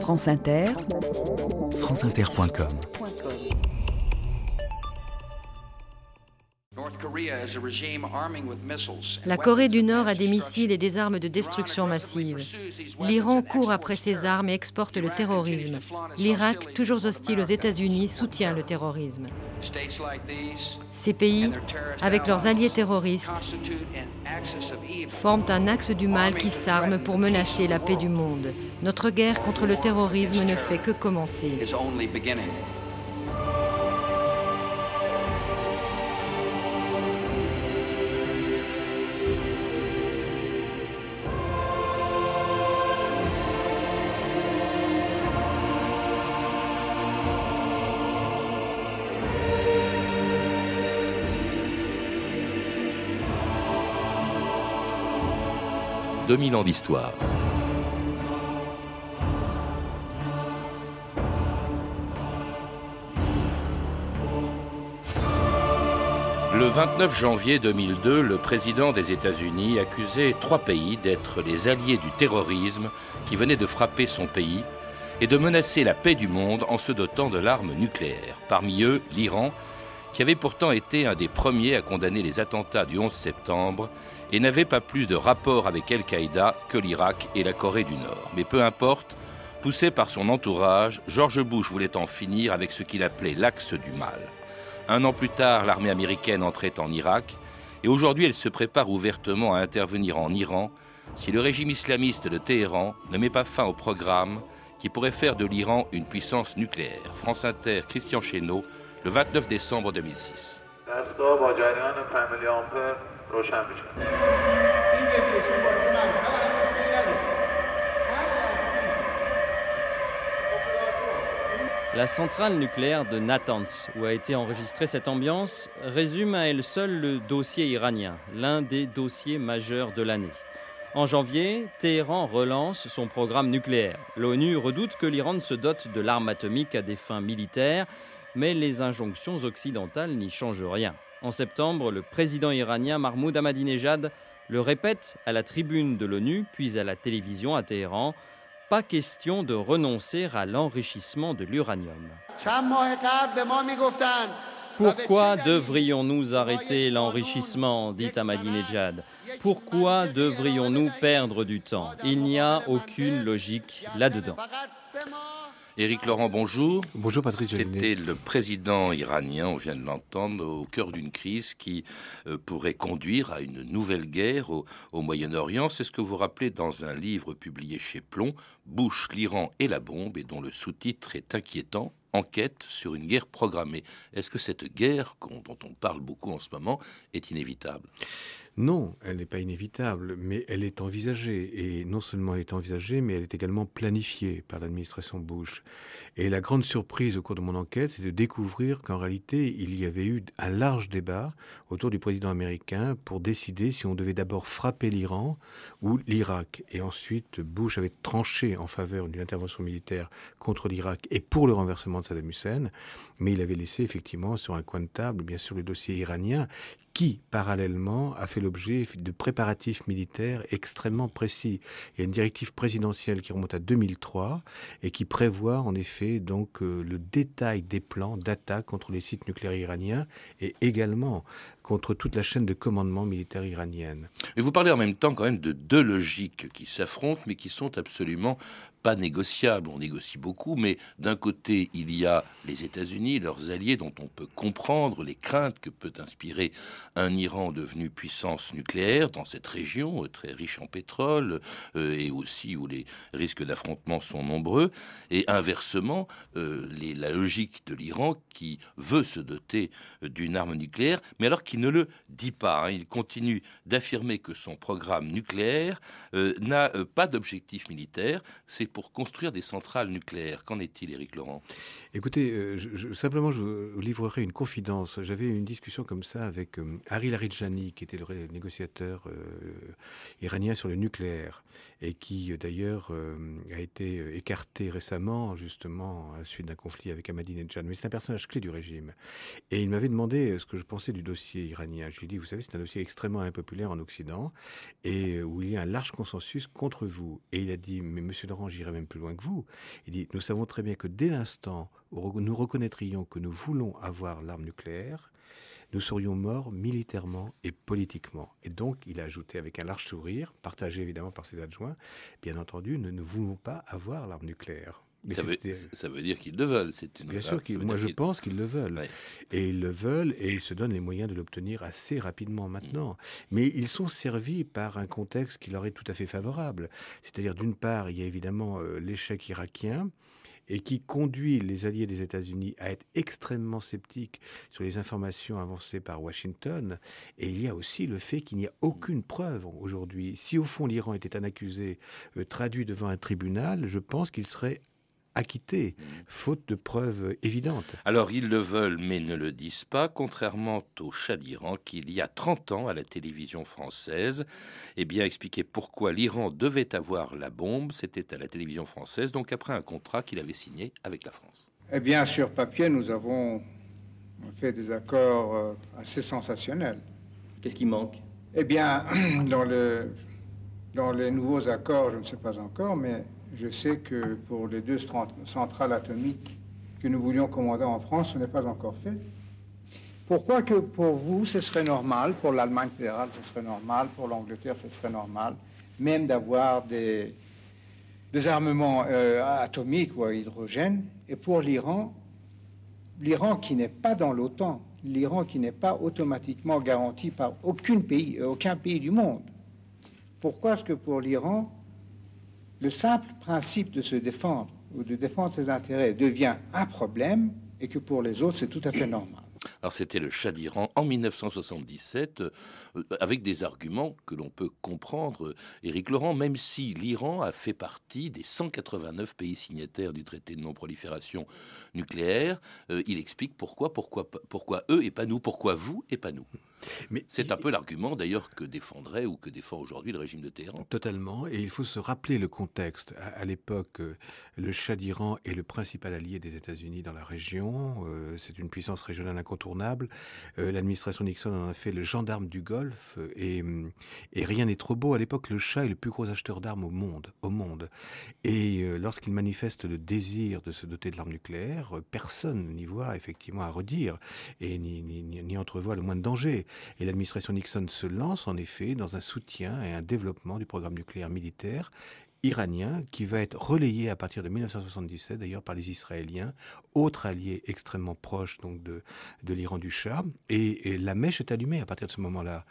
France Inter, franceinter.com La Corée du Nord a des missiles et des armes de destruction massive. L'Iran court après ces armes et exporte le terrorisme. L'Irak, toujours hostile aux États-Unis, soutient le terrorisme. Ces pays, avec leurs alliés terroristes, forment un axe du mal qui s'arme pour menacer la paix du monde. Notre guerre contre le terrorisme ne fait que commencer. 2000 ans d'histoire. Le 29 janvier 2002, le président des États-Unis accusait trois pays d'être les alliés du terrorisme qui venait de frapper son pays et de menacer la paix du monde en se dotant de l'arme nucléaire. Parmi eux, l'Iran, qui avait pourtant été un des premiers à condamner les attentats du 11 septembre et n'avait pas plus de rapport avec Al-Qaïda que l'Irak et la Corée du Nord. Mais peu importe, poussé par son entourage, George Bush voulait en finir avec ce qu'il appelait l'axe du mal. Un an plus tard, l'armée américaine entrait en Irak, et aujourd'hui elle se prépare ouvertement à intervenir en Iran si le régime islamiste de Téhéran ne met pas fin au programme qui pourrait faire de l'Iran une puissance nucléaire. France Inter, Christian Chesneau, le 29 décembre 2006. La centrale nucléaire de Natanz, où a été enregistrée cette ambiance, résume à elle seule le dossier iranien, l'un des dossiers majeurs de l'année. En janvier, Téhéran relance son programme nucléaire. L'ONU redoute que l'Iran se dote de l'arme atomique à des fins militaires, mais les injonctions occidentales n'y changent rien. En septembre, le président iranien Mahmoud Ahmadinejad le répète à la tribune de l'ONU, puis à la télévision à Téhéran. Pas question de renoncer à l'enrichissement de l'uranium. Pourquoi devrions-nous arrêter l'enrichissement dit Ahmadinejad? Pourquoi devrions-nous perdre du temps? Il n'y a aucune logique là-dedans. Éric Laurent, bonjour. Bonjour Patrice. C'était le président iranien, on vient de l'entendre, au cœur d'une crise qui euh, pourrait conduire à une nouvelle guerre au, Moyen-Orient. C'est ce que vous rappelez dans un livre publié chez Plomb, Bush, l'Iran et la bombe, et dont le sous-titre est inquiétant. Enquête sur une guerre programmée. Est-ce que cette guerre, dont on parle beaucoup en ce moment, est inévitable? Non, elle n'est pas inévitable, mais elle est envisagée. Et non seulement elle est envisagée, mais elle est également planifiée par l'administration Bush. Et la grande surprise au cours de mon enquête, c'est de découvrir qu'en réalité, il y avait eu un large débat autour du président américain pour décider si on devait d'abord frapper l'Iran ou l'Irak. Et ensuite, Bush avait tranché en faveur d'une intervention militaire contre l'Irak et pour le renversement de Saddam Hussein, mais il avait laissé effectivement sur un coin de table, bien sûr, le dossier iranien, qui, parallèlement, a fait l'objet de préparatifs militaires extrêmement précis. Il y a une directive présidentielle qui remonte à 2003 et qui prévoit en effet donc euh, le détail des plans d'attaque contre les sites nucléaires iraniens et également contre toute la chaîne de commandement militaire iranienne. Et vous parlez en même temps quand même de deux logiques qui s'affrontent, mais qui sont absolument pas négociables. On négocie beaucoup, mais d'un côté, il y a les États-Unis, leurs alliés, dont on peut comprendre les craintes que peut inspirer un Iran devenu puissance nucléaire dans cette région euh, très riche en pétrole euh, et aussi où les risques d'affrontement sont nombreux. Et inversement, euh, la logique de l'Iran qui veut se doter d'une arme nucléaire, mais alors qui ne le dit pas. Hein. Il continue d'affirmer que son programme nucléaire n'a pas d'objectif militaire. C'est pour construire des centrales nucléaires. Qu'en est-il, Éric Laurent? Écoutez, euh, simplement, je vous livrerai une confidence. J'avais une discussion comme ça avec euh, Harry Larijani, qui était le négociateur euh, iranien sur le nucléaire, et qui d'ailleurs a été écarté récemment, justement, à la suite d'un conflit avec Ahmadinejad. Mais c'est un personnage clé du régime. Et il m'avait demandé ce que je pensais du dossier iranien. Je lui ai dit, vous savez, c'est un dossier extrêmement impopulaire en Occident et où il y a un large consensus contre vous. Et il a dit, mais monsieur Laurent, j'irai même plus loin que vous. Il dit, nous savons très bien que dès l'instant où nous reconnaîtrions que nous voulons avoir l'arme nucléaire, nous serions morts militairement et politiquement. Et donc, il a ajouté avec un large sourire, partagé évidemment par ses adjoints, bien entendu, nous ne voulons pas avoir l'arme nucléaire. Ça veut, ça veut, dire qu'ils le veulent. Une... Bien sûr, moi je pense qu'ils le veulent. Et ils le veulent et ils se donnent les moyens de l'obtenir assez rapidement maintenant. Mm. Mais ils sont servis par un contexte qui leur est tout à fait favorable. C'est-à-dire, d'une part, il y a évidemment euh, l'échec irakien et qui conduit les alliés des États-Unis à être extrêmement sceptiques sur les informations avancées par Washington. Et il y a aussi le fait qu'il n'y a aucune preuve aujourd'hui. Si au fond l'Iran était un accusé euh, traduit devant un tribunal, je pense qu'il serait acquitté, faute de preuves évidentes. Alors ils le veulent mais ne le disent pas, contrairement au Shah d'Iran qui, il y a 30 ans à la télévision française, eh bien expliqué pourquoi l'Iran devait avoir la bombe, c'était à la télévision française, donc après un contrat qu'il avait signé avec la France. Eh bien sur papier nous avons fait des accords euh, assez sensationnels. Qu'est-ce qui manque? Eh bien dans, le, dans les nouveaux accords, je ne sais pas encore, mais je sais que pour les deux centrales atomiques que nous voulions commander en France, ce n'est pas encore fait. Pourquoi que pour vous, ce serait normal, pour l'Allemagne fédérale, ce serait normal, pour l'Angleterre, ce serait normal, même d'avoir des, armements euh, atomiques ou à hydrogène, et pour l'Iran, l'Iran qui n'est pas dans l'OTAN, l'Iran qui n'est pas automatiquement garanti par aucun pays, euh, aucun pays du monde. Pourquoi est-ce que pour l'Iran, le simple principe de se défendre ou de défendre ses intérêts devient un problème et que pour les autres, c'est tout à fait normal. Alors c'était le Shah d'Iran en 1977, euh, avec des arguments que l'on peut comprendre, Éric Laurent, même si l'Iran a fait partie des 189 pays signataires du traité de non-prolifération nucléaire, euh, il explique pourquoi, pourquoi, pourquoi eux et pas nous, pourquoi vous et pas nous. Mais c'est un peu l'argument d'ailleurs que défendrait ou que défend aujourd'hui le régime de Téhéran. Totalement. Et il faut se rappeler le contexte. À, l'époque, euh, le Shah d'Iran est le principal allié des États-Unis dans la région. Euh, c'est une puissance régionale incontournable. Euh, l'administration Nixon en a fait le gendarme du Golfe. Et, et rien n'est trop beau. À l'époque, le Shah est le plus gros acheteur d'armes au monde. Au monde. Et lorsqu'il manifeste le désir de se doter de l'arme nucléaire, personne n'y voit effectivement à redire et n'y, entrevoit le moins de danger. Et l'administration Nixon se lance en effet dans un soutien et un développement du programme nucléaire militaire iranien qui va être relayé à partir de 1977 d'ailleurs par les Israéliens, autre allié extrêmement proche donc de, de l'Iran du Shah. Et, la mèche est allumée à partir de ce moment-là.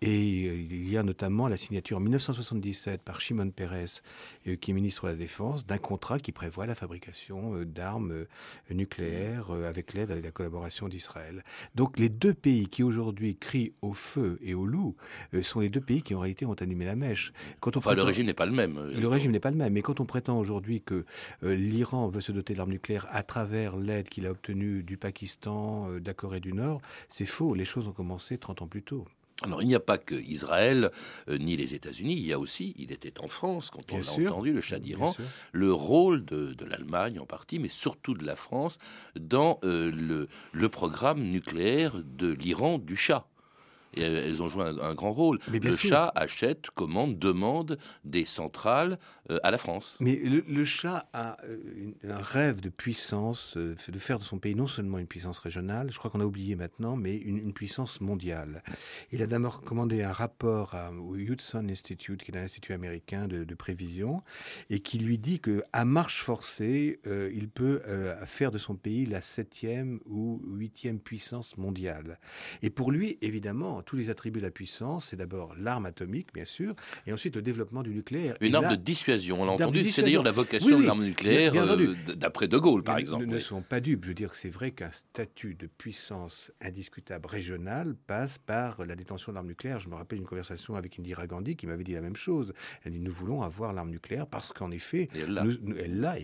Et euh, il y a notamment la signature en 1977 par Shimon Peres, euh, qui est ministre de la Défense, d'un contrat qui prévoit la fabrication euh, d'armes nucléaires avec l'aide et la collaboration d'Israël. Donc les deux pays qui aujourd'hui crient au feu et au loup sont les deux pays qui en réalité ont allumé la mèche. Quand on enfin, le régime n'est pas le même régime n'est pas le même. Mais quand on prétend aujourd'hui que euh, l'Iran veut se doter de l'arme nucléaire à travers l'aide qu'il a obtenue du Pakistan, euh, de la Corée du Nord, c'est faux. Les choses ont commencé 30 ans plus tôt. Alors, il n'y a pas que Israël euh, ni les États-Unis, il y a aussi, il était en France quand on a entendu, le Shah d'Iran, le rôle de, l'Allemagne en partie, mais surtout de la France, dans le, le programme nucléaire de l'Iran du Shah et elles ont joué un, grand rôle. le chat achète, commande, demande des centrales euh, à la France. Mais le, chat a euh, un rêve de puissance, euh, de faire de son pays non seulement une puissance régionale, je crois qu'on a oublié maintenant, mais une, puissance mondiale. Il a d'abord commandé un rapport au Hudson Institute, qui est un institut américain de, prévision, et qui lui dit que à marche forcée, il peut faire de son pays la septième ou huitième puissance mondiale. Et pour lui, évidemment, tous les attributs de la puissance. C'est d'abord l'arme atomique, bien sûr, et ensuite le développement du nucléaire. Une arme de dissuasion, on l'a entendu. C'est d'ailleurs la vocation de l'arme nucléaire, euh, d'après De Gaulle, par exemple. Ne, ne sont pas dupes. Je veux dire que c'est vrai qu'un statut de puissance indiscutable régionale passe par la détention de l'arme nucléaire. Je me rappelle une conversation avec Indira Gandhi qui m'avait dit la même chose. Elle dit Nous voulons avoir l'arme nucléaire parce qu'en effet, elle l'a.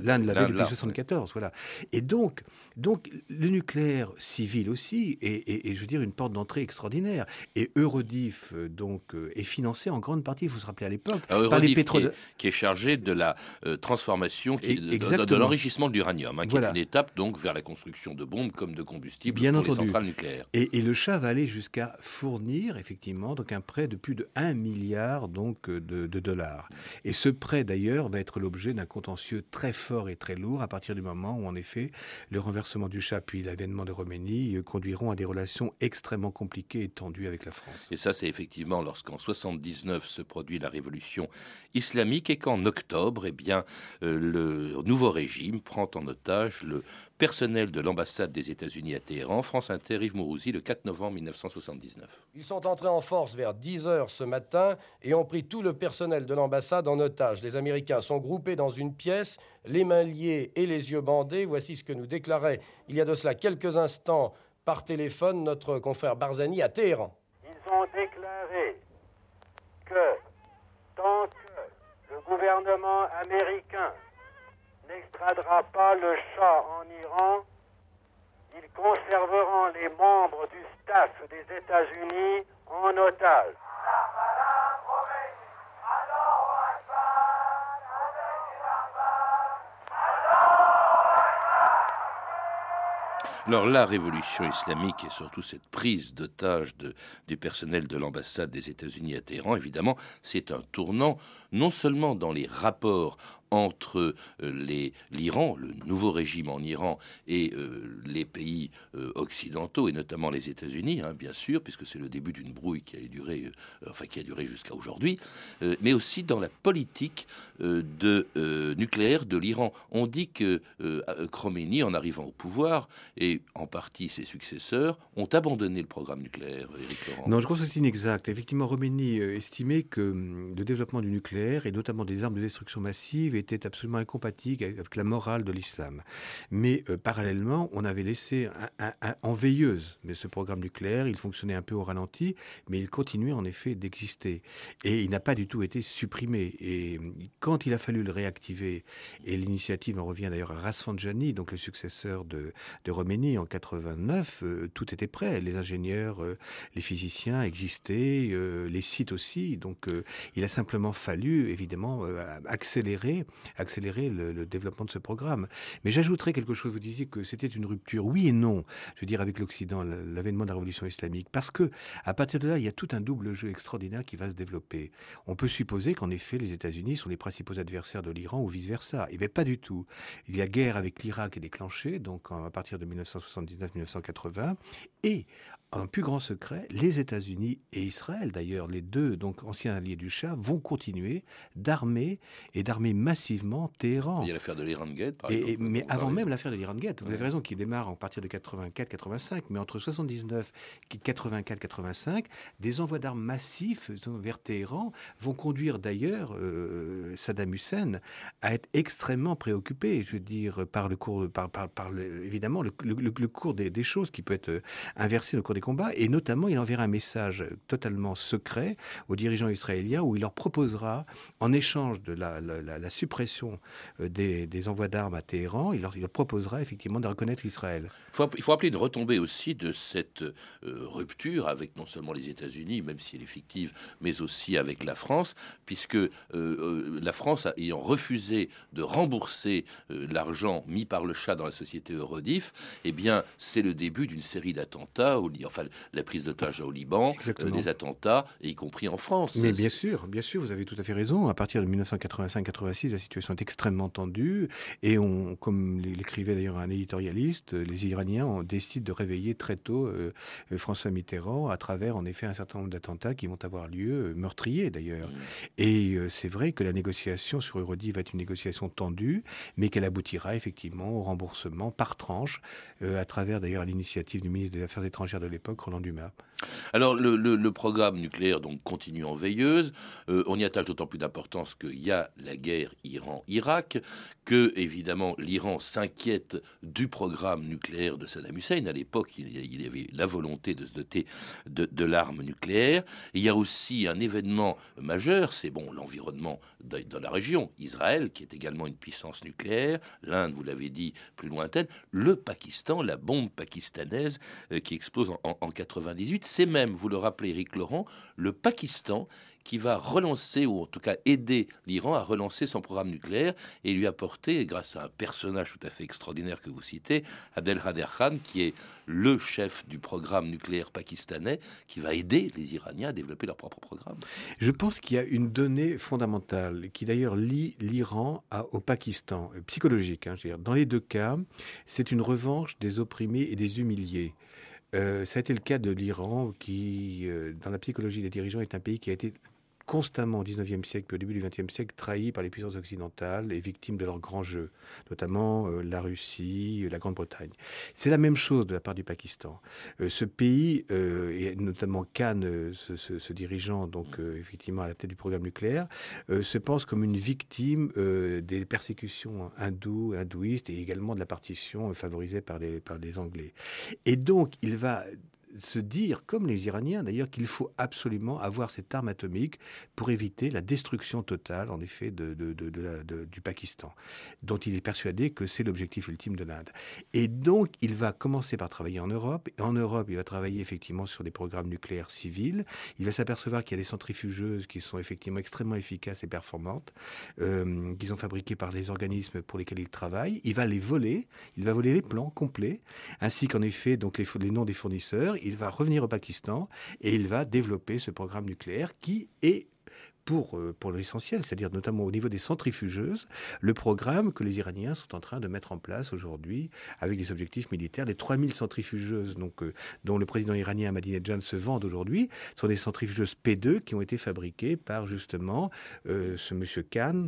L'Inde l'avait depuis 1974. Voilà. Et donc, donc, le nucléaire civil aussi, et, et je veux dire, une porte d'entrée entrée extraordinaire. Et Eurodif, euh, donc, euh, est financé en grande partie, il faut se rappeler à l'époque, par les pétroles. Qui, est chargé de la transformation, qui, de, de, l'enrichissement de l'uranium, hein, qui est une étape donc vers la construction de bombes comme de combustible Bien pour entendu. les centrales nucléaires. Et, le chat va aller jusqu'à fournir, effectivement, donc un prêt de plus de 1 milliard donc, de, de dollars. Et ce prêt, d'ailleurs, va être l'objet d'un contentieux très fort et très lourd à partir du moment où, en effet, le renversement du chat puis l'avènement de Roménie conduiront à des relations extrêmement compliquées et tendues avec la France. Et ça, c'est effectivement lorsqu'en 79 se produit la révolution islamique et qu'en octobre, eh bien, euh, le nouveau régime prend en otage le personnel de l'ambassade des États-Unis à Téhéran. France Inter, Yves Mourouzi, le 4 novembre 1979. Ils sont entrés en force vers 10 heures ce matin et ont pris tout le personnel de l'ambassade en otage. Les Américains sont groupés dans une pièce, les mains liées et les yeux bandés. Voici ce que nous déclarait il y a de cela quelques instants par téléphone notre confrère Barzani à Téhéran. Ils ont déclaré que tant que le gouvernement américain n'extradera pas le chat en Iran, ils conserveront les membres du staff des États-Unis en otage. Alors la révolution islamique et surtout cette prise d'otage du personnel de l'ambassade des États-Unis à Téhéran, évidemment, c'est un tournant non seulement dans les rapports entre euh, l'Iran, le nouveau régime en Iran, et euh, les pays euh, occidentaux, et notamment les États-Unis, hein, bien sûr, puisque c'est le début d'une brouille qui a duré, enfin qui a duré jusqu'à aujourd'hui, mais aussi dans la politique de nucléaire de l'Iran. On dit que Khomeini, en arrivant au pouvoir, et en partie ses successeurs, ont abandonné le programme nucléaire. non, je crois que c'est inexact. Effectivement, Khomeini estimait que hum, le développement du nucléaire, et notamment des armes de destruction massive, était absolument incompatible avec la morale de l'islam. Mais euh, parallèlement, on avait laissé en veilleuse ce programme nucléaire. Il fonctionnait un peu au ralenti, mais il continuait en effet d'exister. Et il n'a pas du tout été supprimé. Et quand il a fallu le réactiver, et l'initiative en revient d'ailleurs à Rasfanjani, donc le successeur de, de en 89, euh, tout était prêt. Les ingénieurs, euh, les physiciens existaient, les sites aussi. Donc il a simplement fallu, évidemment, accélérer accélérer le, développement de ce programme. Mais j'ajouterais quelque chose. Vous disiez que c'était une rupture. Oui et non. Je veux dire avec l'Occident, l'avènement de la révolution islamique, parce que à partir de là, il y a tout un double jeu extraordinaire qui va se développer. On peut supposer qu'en effet, les États-Unis sont les principaux adversaires de l'Iran ou vice versa. Eh bien, pas du tout. Il y a guerre avec l'Irak est déclenchée, donc à partir de 1979-1980, et un plus grand secret, les États-Unis et Israël, d'ailleurs, les deux donc anciens alliés du Shah, vont continuer d'armer et d'armer massivement Téhéran. Il y a l'affaire de l'Iran Gate, par exemple. Mais avant même l'affaire de l'Iran Gate, vous avez raison, qui démarre en partir de 84-85, mais entre 79 et 84-85, des envois d'armes massifs vers Téhéran vont conduire d'ailleurs euh, Saddam Hussein à être extrêmement préoccupé, je veux dire, par le cours, par, par, évidemment le, cours des, des, choses qui peut être inversé au cours des combats, et notamment il enverra un message totalement secret aux dirigeants israéliens où il leur proposera, en échange de la, suppression euh, des, envois d'armes à Téhéran, il leur, il proposera effectivement de reconnaître Israël. Il faut, il faut appeler une retombée aussi de cette euh, rupture avec non seulement les États-Unis, même si elle est fictive, mais aussi avec la France, puisque euh, la France ayant refusé de rembourser l'argent mis par le chat dans la société Eurodif, eh bien c'est le début d'une série d'attentats au enfin la prise d'otages au Liban, euh, des attentats, y compris en France. Mais bien sûr, bien sûr, vous avez tout à fait raison. À partir de 1985-86, la situation est extrêmement tendue et on, comme l'écrivait d'ailleurs un éditorialiste, les Iraniens décident de réveiller très tôt euh, euh, François Mitterrand à travers en effet un certain nombre d'attentats qui vont avoir lieu, meurtriers d'ailleurs. Mm. Et c'est vrai que la négociation sur Eurodi va être une négociation tendue, mais qu'elle aboutira effectivement au remboursement par tranche, à travers d'ailleurs l'initiative du ministre des Affaires étrangères de l'époque Roland Dumas. Alors le, programme nucléaire donc continue en veilleuse. Euh, on y attache d'autant plus d'importance qu'il y a la guerre Iran-Irak, que évidemment l'Iran s'inquiète du programme nucléaire de Saddam Hussein. À l'époque, il, y avait la volonté de se doter de, l'arme nucléaire. il y a aussi un événement majeur, c'est bon l'environnement dans la région. Israël, qui est également une puissance nucléaire, l'Inde, vous l'avez dit, plus lointaine, le Pakistan, la bombe pakistanaise euh, qui explose en, en 98 c'est même, vous le rappelez Eric Laurent, le Pakistan qui va relancer, ou en tout cas aider l'Iran à relancer son programme nucléaire et lui apporter, grâce à un personnage tout à fait extraordinaire que vous citez, Adel Hader Khan, qui est le chef du programme nucléaire pakistanais, qui va aider les Iraniens à développer leur propre programme. Je pense qu'il y a une donnée fondamentale qui d'ailleurs lie l'Iran au Pakistan, euh, psychologique. Hein, Dans les deux cas, c'est une revanche des opprimés et des humiliés. Euh, ça a été le cas de l'Iran, qui, euh, dans la psychologie des dirigeants, est un pays qui a été constamment au XIXe siècle puis au début du XXe siècle trahi par les puissances occidentales et victimes de leurs grands jeux, notamment euh, la Russie, euh, la Grande-Bretagne. C'est la même chose de la part du Pakistan. Euh, ce pays, et notamment Khan, ce, dirigeant, donc effectivement à la tête du programme nucléaire, se pense comme une victime des persécutions hindoues, hindouistes et également de la partition favorisée par les, par les Anglais. Et donc, il va se dire, comme les Iraniens d'ailleurs, qu'il faut absolument avoir cette arme atomique pour éviter la destruction totale, en effet, de, du Pakistan, dont il est persuadé que c'est l'objectif ultime de l'Inde. Et donc, il va commencer par travailler en Europe. En Europe, il va travailler effectivement sur des programmes nucléaires civils. Il va s'apercevoir qu'il y a des centrifugeuses qui sont effectivement extrêmement efficaces et performantes, euh, qui sont fabriquées par les organismes pour lesquels il travaille. Il va les voler. Il va voler les plans complets, ainsi qu'en effet donc les noms des fournisseurs il va revenir au Pakistan et il va développer ce programme nucléaire qui est pour, euh, pour l'essentiel, c'est-à-dire notamment au niveau des centrifugeuses, le programme que les Iraniens sont en train de mettre en place aujourd'hui avec des objectifs militaires. Les 3000 centrifugeuses donc, euh, dont le président iranien Ahmadinejad se vante aujourd'hui sont des centrifugeuses P2 qui ont été fabriquées par justement euh, ce monsieur Khan,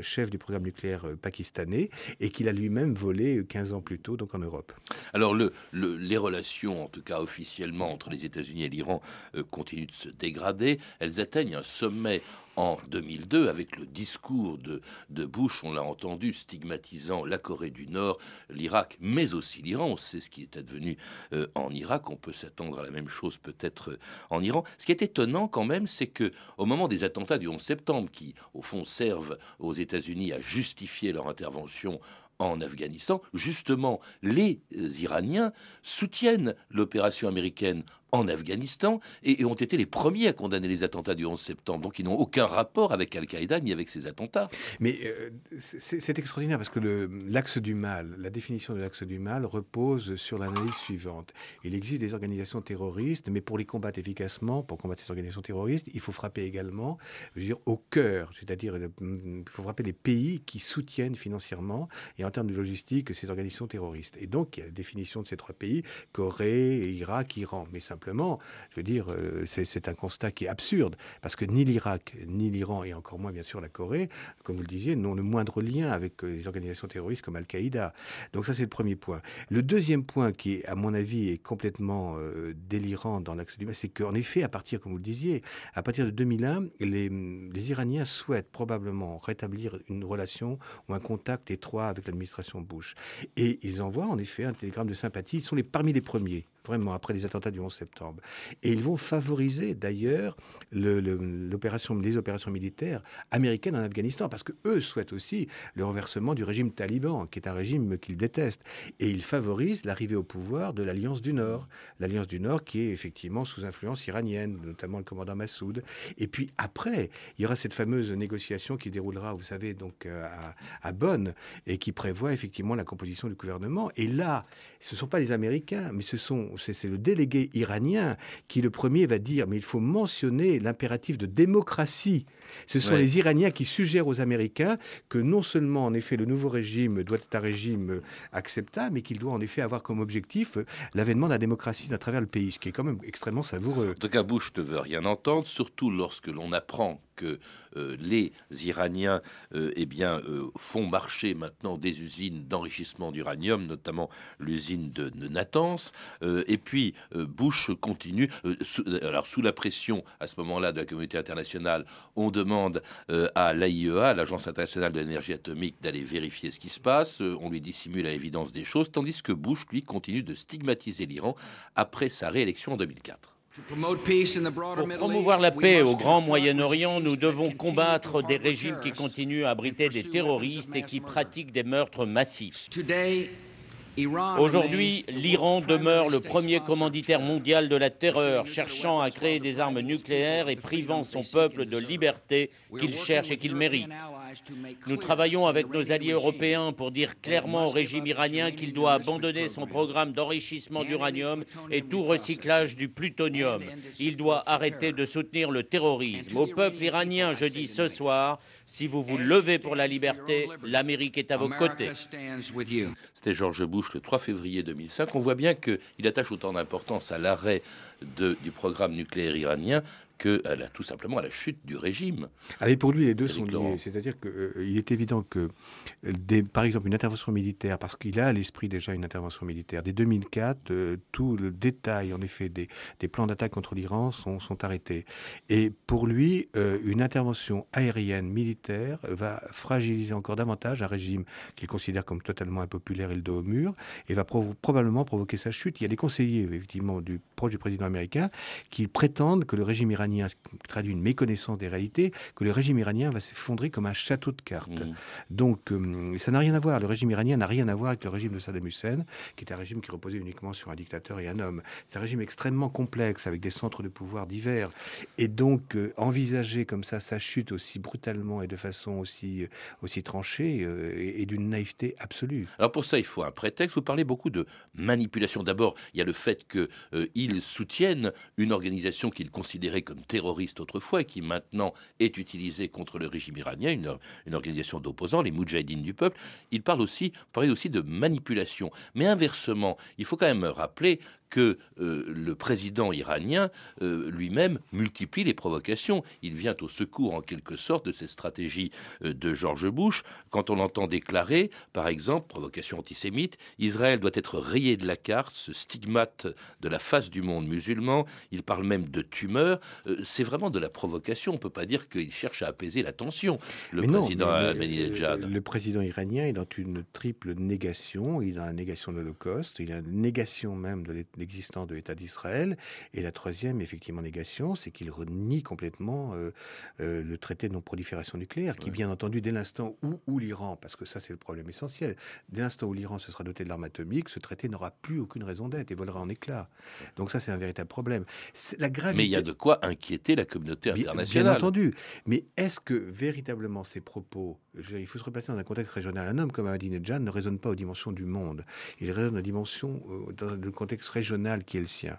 chef du programme nucléaire pakistanais, et qu'il a lui-même volé 15 ans plus tôt donc en Europe. Alors le, les relations, en tout cas officiellement, entre les États-Unis et l'Iran continuent de se dégrader. Elles atteignent un sommet en 2002 avec le discours de, Bush, on l'a entendu, stigmatisant la Corée du Nord, l'Irak, mais aussi l'Iran. On sait ce qui est advenu euh, en Irak. On peut s'attendre à la même chose peut-être euh, en Iran. Ce qui est étonnant quand même, c'est que au moment des attentats du 11 septembre, qui au fond servent aux États-Unis à justifier leur intervention en Afghanistan, justement, les euh, Iraniens soutiennent l'opération américaine en Afghanistan et, ont été les premiers à condamner les attentats du 11 septembre. Donc ils n'ont aucun rapport avec Al-Qaïda ni avec ces attentats. Mais euh, c'est extraordinaire parce que l'axe du mal, la définition de l'axe du mal repose sur l'analyse suivante. Il existe des organisations terroristes, mais pour les combattre efficacement, pour combattre ces organisations terroristes, il faut frapper également je veux dire, au cœur, c'est-à-dire il faut frapper les pays qui soutiennent financièrement et en termes de logistique ces organisations terroristes. Et donc il y a la définition de ces trois pays, Corée, Irak, Iran. Mais ça simplement, je veux dire, euh, c'est un constat qui est absurde, parce que ni l'Irak, ni l'Iran, et encore moins bien sûr la Corée, comme vous le disiez, n'ont le moindre lien avec euh, les organisations terroristes comme Al-Qaïda. Donc ça, c'est le premier point. Le deuxième point qui, à mon avis, est complètement euh, délirant dans l'axe du c'est qu'en effet, à partir, comme vous le disiez, à partir de 2001, les, les Iraniens souhaitent probablement rétablir une relation ou un contact étroit avec l'administration Bush. Et ils envoient en effet un télégramme de sympathie. Ils sont parmi les premiers vraiment après les attentats du 11 septembre. Et ils vont favoriser d'ailleurs l'opération, les opérations militaires américaines en Afghanistan, parce que eux souhaitent aussi le renversement du régime taliban, qui est un régime qu'ils détestent. Et ils favorisent l'arrivée au pouvoir de l'Alliance du Nord, l'Alliance du Nord qui est effectivement sous influence iranienne, notamment le commandant Massoud. Et puis après, il y aura cette fameuse négociation qui se déroulera, vous savez, donc euh, à, à Bonn, et qui prévoit effectivement la composition du gouvernement. Et là, ce ne sont pas les Américains, mais ce sont c'est le délégué iranien qui le premier va dire, mais il faut mentionner l'impératif de démocratie. Ce sont les Iraniens qui suggèrent aux Américains que non seulement, en effet, le nouveau régime doit être un régime acceptable, mais qu'il doit en effet avoir comme objectif l'avènement de la démocratie à travers le pays, ce qui est quand même extrêmement savoureux. En tout cas, Bush ne veut rien entendre, surtout lorsque l'on apprend que euh, les Iraniens euh, eh euh, font marcher maintenant des usines d'enrichissement d'uranium, notamment l'usine de, Natanz. et puis Bush continue, sous, alors sous la pression à ce moment-là de la communauté internationale, on demande à l'AIEA, l'Agence internationale de l'énergie atomique, d'aller vérifier ce qui se passe. on lui dissimule à l'évidence des choses, tandis que Bush, lui, continue de stigmatiser l'Iran après sa réélection en 2004. Pour promouvoir la paix au Grand Moyen-Orient, nous devons combattre des régimes qui continuent à abriter des terroristes et qui pratiquent des meurtres massifs. Aujourd'hui, l'Iran demeure le premier commanditaire mondial de la terreur, cherchant à créer des armes nucléaires et privant son peuple de liberté qu'il cherche et qu'il mérite. Nous travaillons avec nos alliés européens pour dire clairement au régime iranien qu'il doit abandonner son programme d'enrichissement d'uranium et tout recyclage du plutonium. Il doit arrêter de soutenir le terrorisme. Au peuple iranien, je dis ce soir, si vous vous levez pour la liberté, l'Amérique est à vos côtés. C'était George Bush le 3 février 2005. On voit bien qu'il attache autant d'importance à l'arrêt du programme nucléaire iranien qu'à tout simplement à la chute du régime. Ah, pour lui, les deux sont liés. C'est-à-dire qu'il euh, est évident que, des, par exemple, une intervention militaire, parce qu'il a à l'esprit déjà une intervention militaire, dès 2004, euh, tout le détail, en effet, des, des plans d'attaque contre l'Iran sont, sont, arrêtés. Et pour lui, euh, une intervention aérienne militaire va fragiliser encore davantage un régime qu'il considère comme totalement impopulaire et le dos au mur, et va probablement provoquer sa chute. Il y a des conseillers, effectivement, du proche du président américain qui prétendent que le régime iranien traduit une méconnaissance des réalités, que le régime iranien va s'effondrer comme un château de cartes. Mmh. Donc euh, ça n'a rien à voir. Le régime iranien n'a rien à voir avec le régime de Saddam Hussein, qui est un régime qui reposait uniquement sur un dictateur et un homme. C'est un régime extrêmement complexe, avec des centres de pouvoir divers. Et donc euh, envisager comme ça sa chute aussi brutalement et de façon aussi, euh, aussi tranchée est, d'une naïveté absolue. Alors pour ça, il faut un prétexte. Vous parlez beaucoup de manipulation. D'abord, il y a le fait qu'ils soutiennent une organisation qu'ils considéraient comme terroriste autrefois qui maintenant est utilisé contre le régime iranien, une, organisation d'opposants, les Moudjahidines du peuple. Il parle aussi, parle aussi de manipulation. Mais inversement, il faut quand même rappeler que euh, le président iranien euh, lui-même multiplie les provocations. Il vient au secours en quelque sorte de cette stratégie euh, de George Bush quand on l'entend déclarer, par exemple, provocation antisémite, Israël doit être rayé de la carte, ce stigmate de la face du monde musulman. Il parle même de tumeur. C'est vraiment de la provocation. On ne peut pas dire qu'il cherche à apaiser la tension, le président. Le président iranien est dans une triple négation. Il a une négation de l'Holocauste, il a une négation même de l'existence de l'État d'Israël. Et la troisième, effectivement, négation, c'est qu'il renie complètement euh, euh, le traité de non-prolifération nucléaire, qui, bien entendu, dès l'instant où, où l'Iran, parce que ça c'est le problème essentiel, dès l'instant où l'Iran se sera doté de l'arme atomique, ce traité n'aura plus aucune raison d'être et volera en éclats. Donc ça c'est un véritable problème. La gravité... Mais il y a de quoi inquiéter la communauté internationale. Bien, entendu. Mais est-ce que véritablement ces propos, il faut se replacer dans un contexte régional, un homme comme Ahmadinejad ne résonne pas aux dimensions du monde. Il résonne aux dimensions, euh, dans le contexte régional qui est le sien.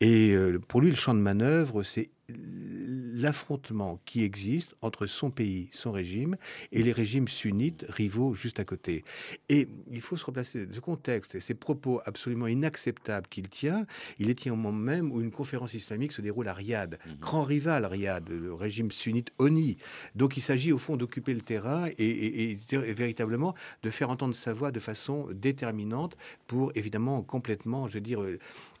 Et euh, pour lui, le champ de manœuvre, c'est l'affrontement qui existe entre son pays, son régime, et les régimes sunnites rivaux juste à côté. Et il faut se replacer dans ce contexte et ces propos absolument inacceptables qu'il tient. Il les tient au moment même où une conférence islamique se déroule à Riyad, mhm. grand rival Riyad, le régime sunnite ONI. Donc il s'agit au fond d'occuper le terrain et, et, véritablement de faire entendre sa voix de façon déterminante pour évidemment complètement, je veux dire,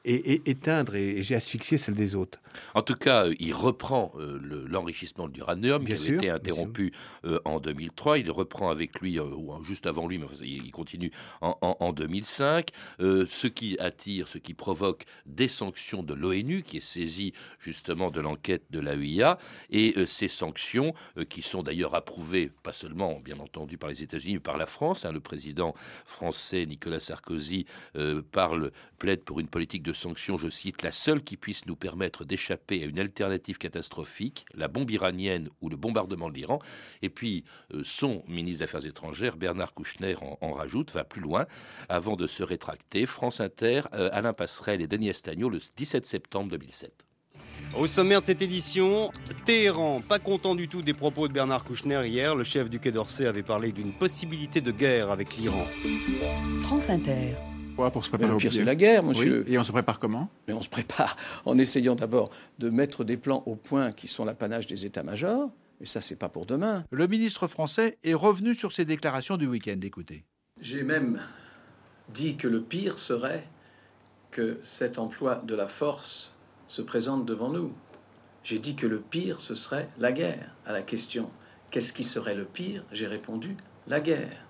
et, éteindre et, j'ai asphyxié celle des autres. En tout cas, il reprend euh, l'enrichissement de l'uranium qui avait été interrompu euh, en 2003. Il reprend avec lui, euh, ou juste avant lui, mais il continue en, 2005. ce qui attire, ce qui provoque des sanctions de l'ONU, qui est saisie justement de l'enquête de l'AEIA, et ces sanctions qui sont d'ailleurs approuvées, pas seulement bien entendu par les États-Unis, mais par la France. Hein. le président français Nicolas Sarkozy parle, plaide pour une politique de sanctions, je cite, la seule qui puisse nous permettre d'échapper à une alternative catastrophique, la bombe iranienne ou le bombardement de l'Iran. Et puis, euh, son ministre des Affaires étrangères, Bernard Kouchner, en, rajoute, va plus loin, avant de se rétracter. France Inter, euh, Alain Passerelle et Denis Estagno, le 17 septembre 2007. Au sommaire de cette édition, Téhéran, pas content du tout des propos de Bernard Kouchner hier, le chef du Quai d'Orsay avait parlé d'une possibilité de guerre avec l'Iran. France Inter pour se préparer au pire, c'est la guerre, monsieur. Et on se prépare comment? Mais on se prépare en essayant d'abord de mettre des plans au point qui sont l'apanage des états-majors. Mais ça, c'est pas pour demain. Le ministre français est revenu sur ses déclarations du week-end. Écoutez. J'ai même dit que le pire serait que cet emploi de la force se présente devant nous. J'ai dit que le pire, ce serait la guerre. À la question qu'est-ce qui serait le pire, j'ai répondu la guerre.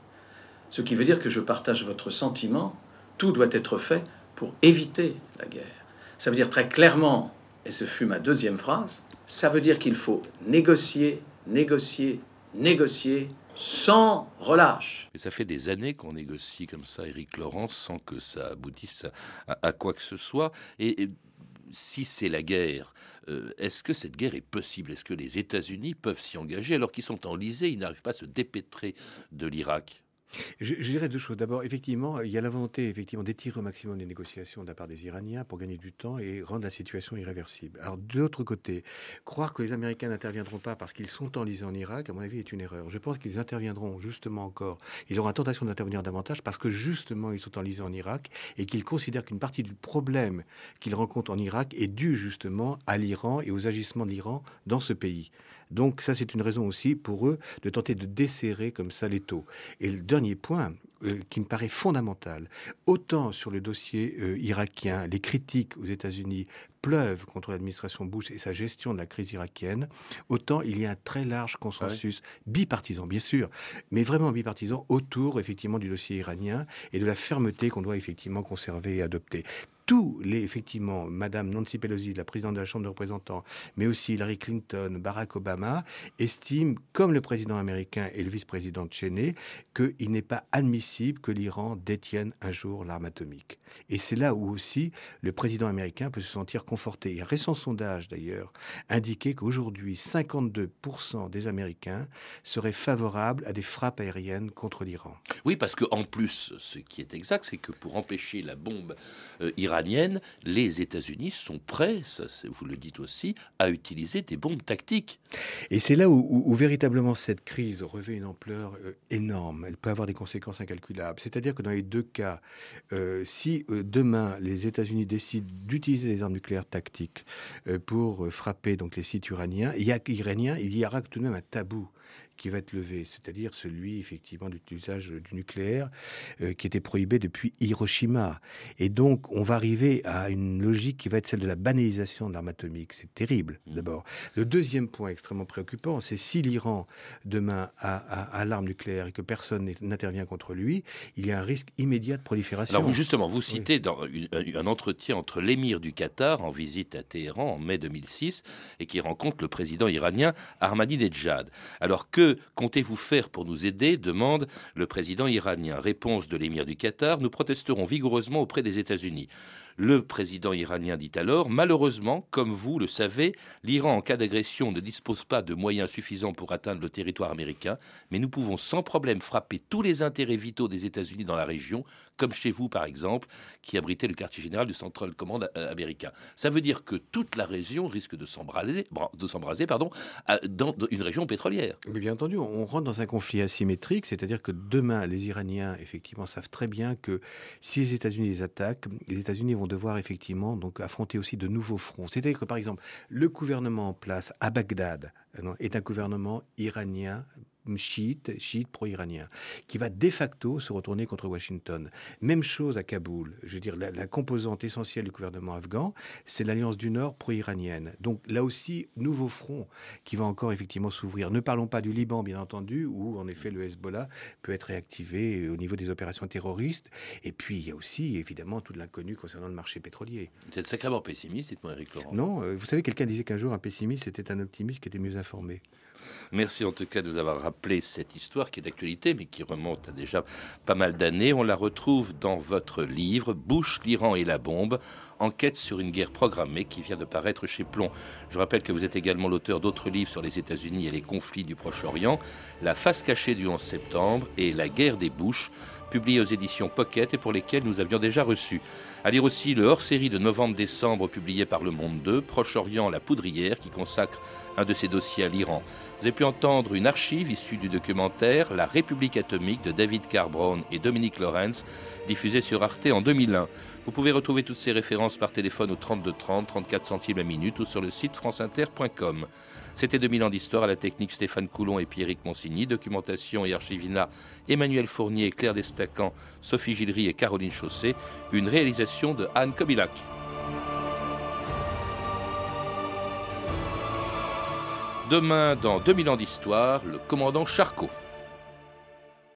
Ce qui veut dire que je partage votre sentiment tout doit être fait pour éviter la guerre. Ça veut dire très clairement, et ce fut ma deuxième phrase, ça veut dire qu'il faut négocier, négocier, négocier sans relâche. Et ça fait des années qu'on négocie comme ça, Éric Laurence, sans que ça aboutisse à, quoi que ce soit. Et, si c'est la guerre, euh, est-ce que cette guerre est possible? Est-ce que les États-Unis peuvent s'y engager alors qu'ils sont enlisés, ils n'arrivent pas à se dépêtrer de l'Irak? Je, dirais deux choses. D'abord, effectivement, il y a la volonté effectivement d'étirer au maximum les négociations de la part des Iraniens pour gagner du temps et rendre la situation irréversible. Alors, de l'autre côté, croire que les Américains n'interviendront pas parce qu'ils sont enlisés en Irak, à mon avis, est une erreur. Je pense qu'ils interviendront justement encore. Ils auront la tentation d'intervenir davantage parce que justement, ils sont enlisés en Irak et qu'ils considèrent qu'une partie du problème qu'ils rencontrent en Irak est due justement à l'Iran et aux agissements de l'Iran dans ce pays. Donc ça, c'est une raison aussi pour eux de tenter de desserrer comme ça les taux. Et le dernier point euh, qui me paraît fondamental, autant sur le dossier euh, irakien, les critiques aux États-Unis pleuvent contre l'administration Bush et sa gestion de la crise irakienne, autant il y a un très large consensus bipartisan, bien sûr, mais vraiment bipartisan autour effectivement du dossier iranien et de la fermeté qu'on doit effectivement conserver et adopter tous les, effectivement, Madame Nancy Pelosi, la présidente de la Chambre des représentants, mais aussi Hillary Clinton, Barack Obama, estiment, comme le président américain et le vice-président Cheney, qu'il n'est pas admissible que l'Iran détienne un jour l'arme atomique. Et c'est là où aussi le président américain peut se sentir conforté. un récent sondage, d'ailleurs, indiquait qu'aujourd'hui, 52% des Américains seraient favorables à des frappes aériennes contre l'Iran. Oui, parce qu'en plus, ce qui est exact, c'est que pour empêcher la bombe euh, iranienne, les États-Unis sont prêts, ça vous le dites aussi, à utiliser des bombes tactiques. Et c'est là où, véritablement cette crise revêt une ampleur euh, énorme. Elle peut avoir des conséquences incalculables. C'est-à-dire que dans les deux cas, euh, si euh, demain les États-Unis décident d'utiliser des armes nucléaires tactiques pour frapper donc les sites iraniens, il il y aura tout de même un tabou qui va être levé, c'est-à-dire celui effectivement d'usage du nucléaire euh, qui était prohibé depuis Hiroshima. Et donc on va arriver à une logique qui va être celle de la banalisation de l'arme atomique. C'est terrible mmh. d'abord. Le deuxième point extrêmement préoccupant, c'est si l'Iran demain a, l'arme nucléaire et que personne n'intervient contre lui, il y a un risque immédiat de prolifération. Alors vous justement, vous citez dans un entretien entre l'émir du Qatar en visite à Téhéran en mai 2006 et qui rencontre le président iranien Ahmadinejad. Alors que comptez-vous faire pour nous aider demande le président iranien. Réponse de l'émir du Qatar Nous protesterons vigoureusement auprès des États-Unis. Le président iranien dit alors Malheureusement, comme vous le savez, l'Iran, en cas d'agression, ne dispose pas de moyens suffisants pour atteindre le territoire américain, mais nous pouvons sans problème frapper tous les intérêts vitaux des États-Unis dans la région, comme chez vous par exemple, qui abritait le quartier général du Central Command euh, américain. Ça veut dire que toute la région risque de s'embraser, pardon, dans une région pétrolière. Mais bien entendu, on rentre dans un conflit asymétrique, c'est-à-dire que demain, les Iraniens, effectivement, savent très bien que si les États-Unis les attaquent, les États-Unis vont devoir effectivement donc affronter aussi de nouveaux fronts. C'est-à-dire que par exemple, le gouvernement en place à Bagdad euh, est un gouvernement iranien chiite, chiite pro-iranien, qui va de facto se retourner contre Washington. Même chose à Kaboul. Je veux dire, la, composante essentielle du gouvernement afghan, c'est l'alliance du Nord pro-iranienne. Donc là aussi, nouveau front qui va encore effectivement s'ouvrir. Ne parlons pas du Liban, bien entendu, où en effet le Hezbollah peut être réactivé au niveau des opérations terroristes. Et puis il y a aussi évidemment toute l'inconnu concernant le marché pétrolier. Vous êtes sacrément pessimiste, dites-moi Eric Laurent. Non, euh, vous savez, quelqu'un disait qu'un jour un pessimiste c'était un optimiste qui était mieux informé. Merci en tout cas de nous avoir rappelé cette histoire qui est d'actualité, mais qui remonte à déjà pas mal d'années. On la retrouve dans votre livre Bush, l'Iran et la bombe, enquête sur une guerre programmée qui vient de paraître chez Plomb. Je rappelle que vous êtes également l'auteur d'autres livres sur les États-Unis et les conflits du Proche-Orient, La face cachée du 11 septembre et La guerre des Bush, publiés aux éditions Pocket et pour lesquels nous avions déjà reçu. À lire aussi le hors-série de novembre-décembre publié par Le Monde 2, Proche-Orient, la poudrière, qui consacre un de ses dossiers à l'Iran. Vous avez pu entendre une archive issue du documentaire La République atomique de David Carbone et Dominique Lorenz, diffusé sur Arte en 2001. Vous pouvez retrouver toutes ces références par téléphone au 32 30, 34 centimes la minute ou sur le site franceinter.com. C'était 2000 ans d'histoire à la technique Stéphane Coulon et Pierrick Monsigny, documentation et archivina Emmanuel Fournier, Claire Destacan, Sophie Gilry et Caroline Chausset, une réalisation de Anne Kobilac. Demain, dans 2000 ans d'histoire, le commandant Charcot.